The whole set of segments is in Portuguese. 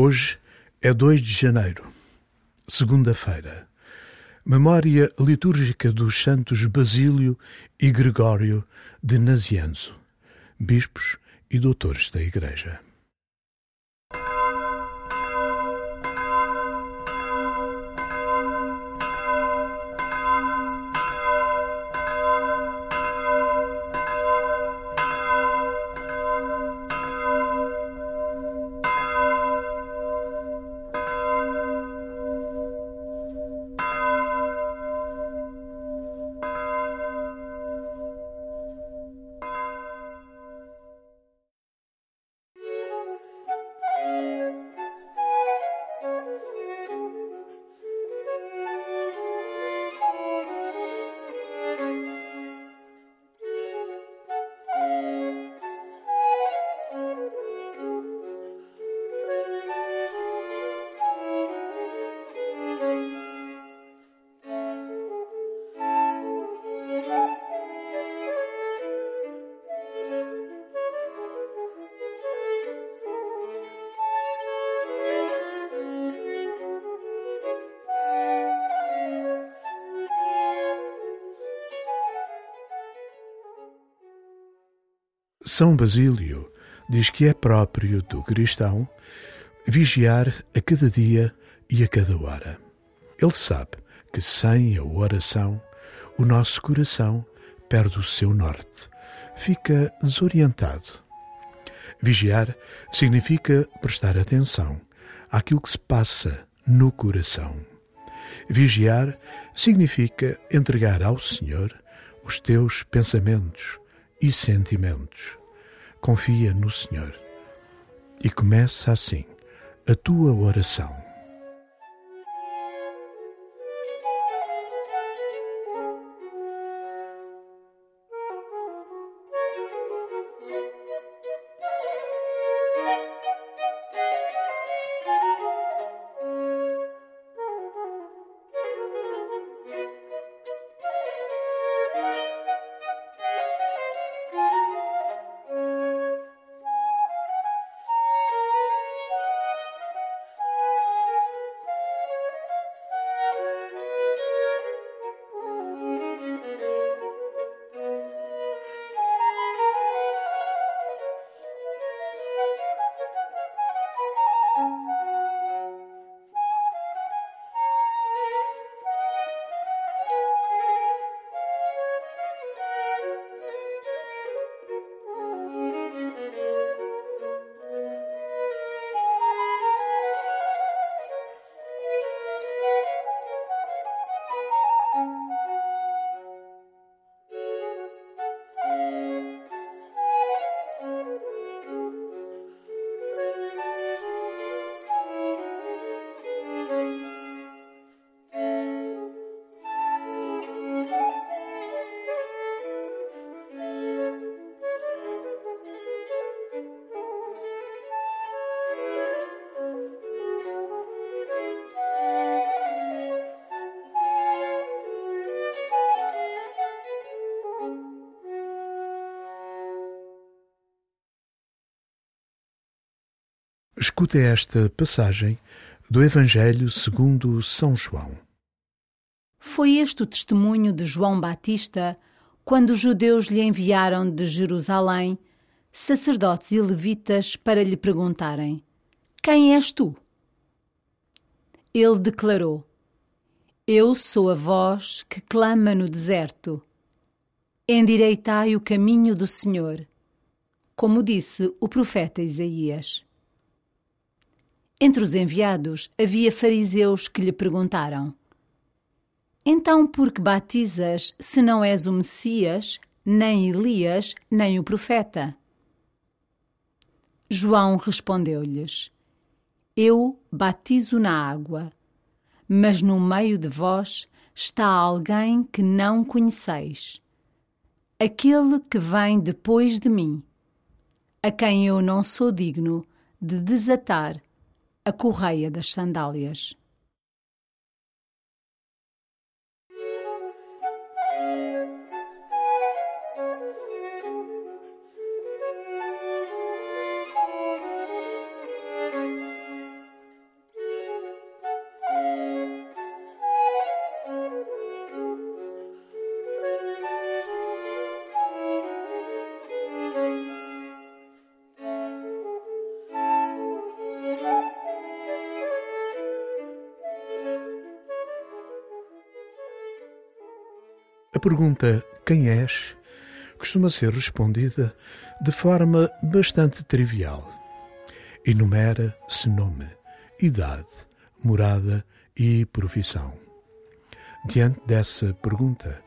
Hoje é 2 de janeiro, segunda-feira. Memória litúrgica dos santos Basílio e Gregório de Nazianzo, bispos e doutores da Igreja. São Basílio diz que é próprio do cristão vigiar a cada dia e a cada hora. Ele sabe que sem a oração o nosso coração perde o seu norte, fica desorientado. Vigiar significa prestar atenção àquilo que se passa no coração. Vigiar significa entregar ao Senhor os teus pensamentos e sentimentos confia no Senhor. E começa assim a tua oração. Escuta esta passagem do Evangelho segundo São João. Foi este o testemunho de João Batista quando os judeus lhe enviaram de Jerusalém sacerdotes e levitas para lhe perguntarem: Quem és tu? Ele declarou: Eu sou a voz que clama no deserto. Endireitai o caminho do Senhor, como disse o profeta Isaías. Entre os enviados havia fariseus que lhe perguntaram: Então por que batizas se não és o Messias, nem Elias, nem o profeta? João respondeu-lhes: Eu batizo na água, mas no meio de vós está alguém que não conheceis, aquele que vem depois de mim, a quem eu não sou digno de desatar a correia das sandálias. A pergunta quem és costuma ser respondida de forma bastante trivial. Enumera-se nome, idade, morada e profissão. Diante dessa pergunta,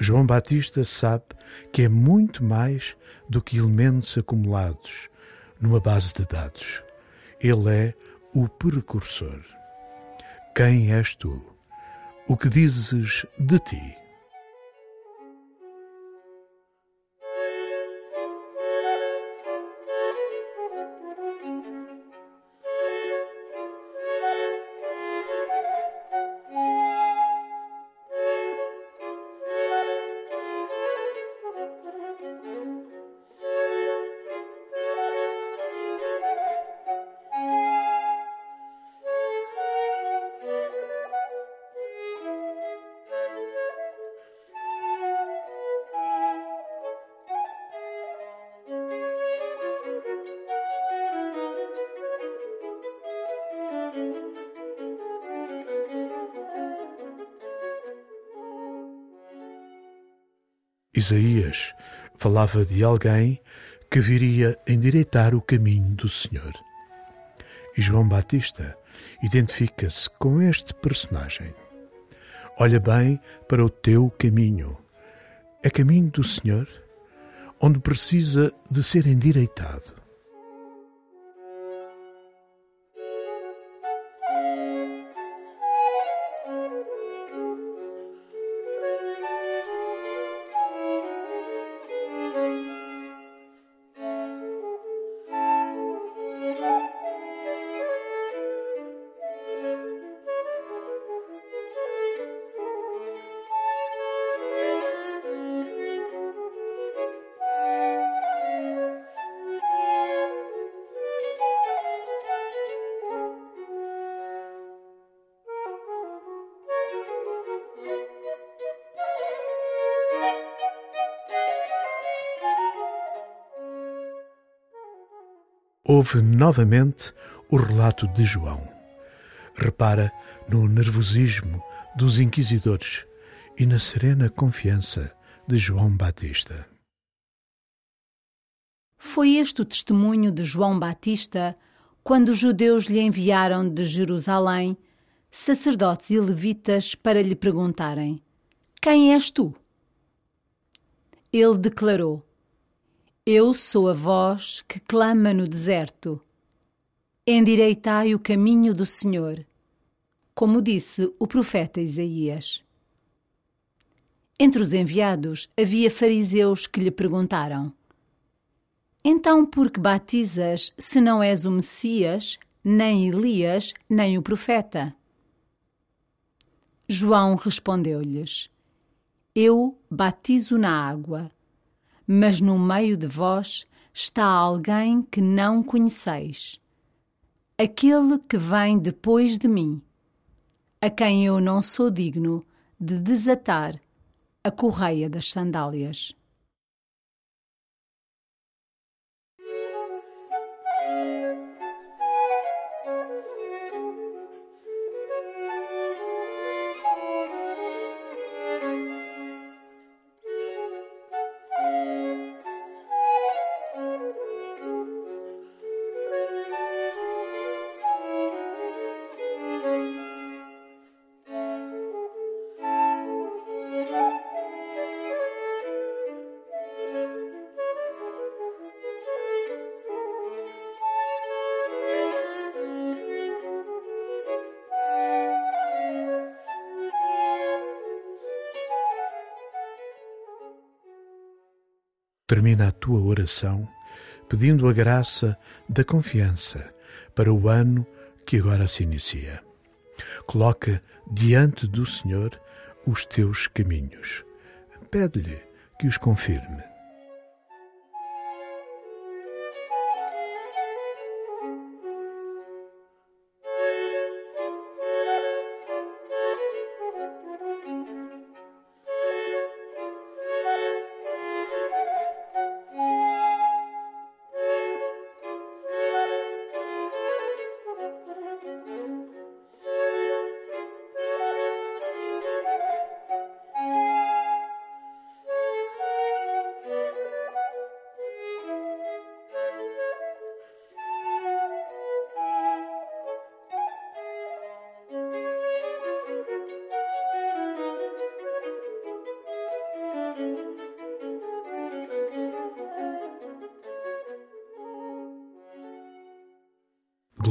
João Batista sabe que é muito mais do que elementos acumulados numa base de dados. Ele é o precursor. Quem és tu? O que dizes de ti? Isaías falava de alguém que viria endireitar o caminho do Senhor. E João Batista identifica-se com este personagem. Olha bem para o teu caminho. É caminho do Senhor, onde precisa de ser endireitado. Houve novamente o relato de João. Repara no nervosismo dos inquisidores e na serena confiança de João Batista. Foi este o testemunho de João Batista quando os judeus lhe enviaram de Jerusalém sacerdotes e levitas para lhe perguntarem: Quem és tu? Ele declarou: eu sou a voz que clama no deserto. Endireitai o caminho do Senhor, como disse o profeta Isaías. Entre os enviados havia fariseus que lhe perguntaram: Então por que batizas se não és o Messias, nem Elias, nem o profeta? João respondeu-lhes: Eu batizo na água mas no meio de vós está alguém que não conheceis. Aquele que vem depois de mim, a quem eu não sou digno de desatar a correia das sandálias. Termina a tua oração pedindo a graça da confiança para o ano que agora se inicia. Coloca diante do Senhor os teus caminhos. Pede-lhe que os confirme.